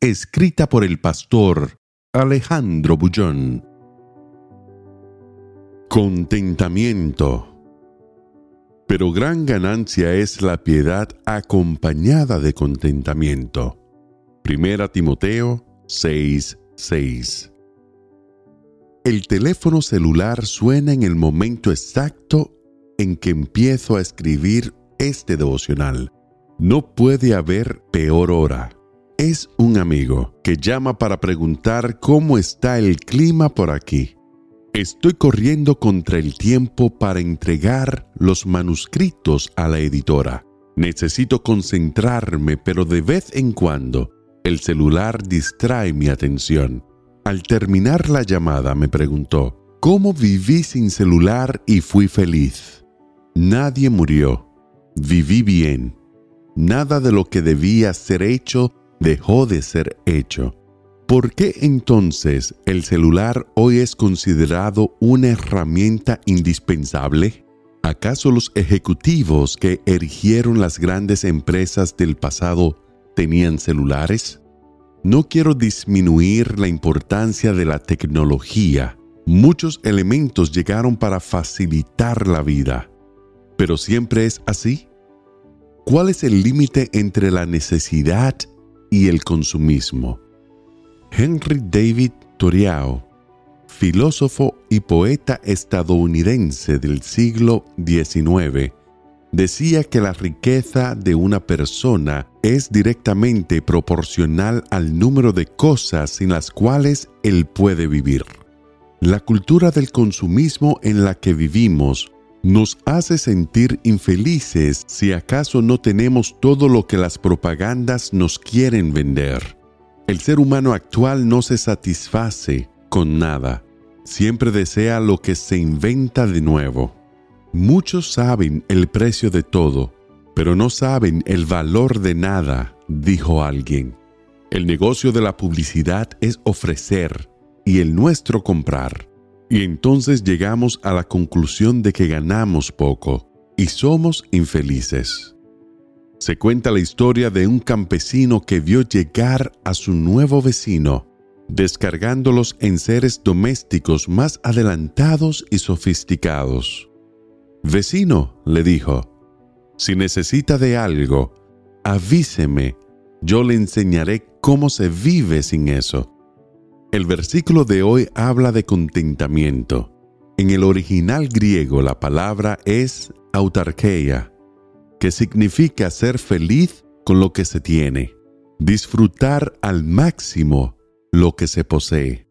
Escrita por el pastor Alejandro Bullón. Contentamiento. Pero gran ganancia es la piedad acompañada de contentamiento. Primera Timoteo 6:6. El teléfono celular suena en el momento exacto en que empiezo a escribir este devocional. No puede haber peor hora. Es un amigo que llama para preguntar cómo está el clima por aquí. Estoy corriendo contra el tiempo para entregar los manuscritos a la editora. Necesito concentrarme, pero de vez en cuando el celular distrae mi atención. Al terminar la llamada me preguntó, ¿cómo viví sin celular y fui feliz? Nadie murió. Viví bien. Nada de lo que debía ser hecho dejó de ser hecho. ¿Por qué entonces el celular hoy es considerado una herramienta indispensable? ¿Acaso los ejecutivos que erigieron las grandes empresas del pasado tenían celulares? No quiero disminuir la importancia de la tecnología. Muchos elementos llegaron para facilitar la vida. ¿Pero siempre es así? ¿Cuál es el límite entre la necesidad y el consumismo? Henry David Thoreau, filósofo y poeta estadounidense del siglo XIX, decía que la riqueza de una persona es directamente proporcional al número de cosas sin las cuales él puede vivir. La cultura del consumismo en la que vivimos nos hace sentir infelices si acaso no tenemos todo lo que las propagandas nos quieren vender. El ser humano actual no se satisface con nada, siempre desea lo que se inventa de nuevo. Muchos saben el precio de todo, pero no saben el valor de nada, dijo alguien. El negocio de la publicidad es ofrecer y el nuestro comprar. Y entonces llegamos a la conclusión de que ganamos poco y somos infelices. Se cuenta la historia de un campesino que vio llegar a su nuevo vecino, descargándolos en seres domésticos más adelantados y sofisticados. Vecino, le dijo, si necesita de algo, avíseme, yo le enseñaré cómo se vive sin eso. El versículo de hoy habla de contentamiento. En el original griego la palabra es autarquía, que significa ser feliz con lo que se tiene, disfrutar al máximo lo que se posee.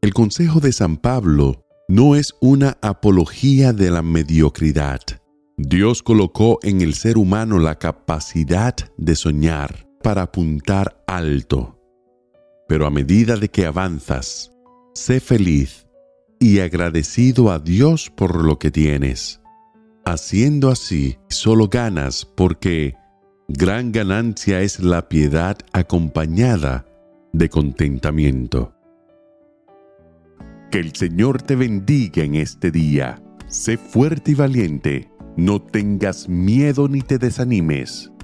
El consejo de San Pablo no es una apología de la mediocridad. Dios colocó en el ser humano la capacidad de soñar para apuntar alto. Pero a medida de que avanzas, sé feliz y agradecido a Dios por lo que tienes. Haciendo así, solo ganas porque gran ganancia es la piedad acompañada de contentamiento. Que el Señor te bendiga en este día. Sé fuerte y valiente. No tengas miedo ni te desanimes,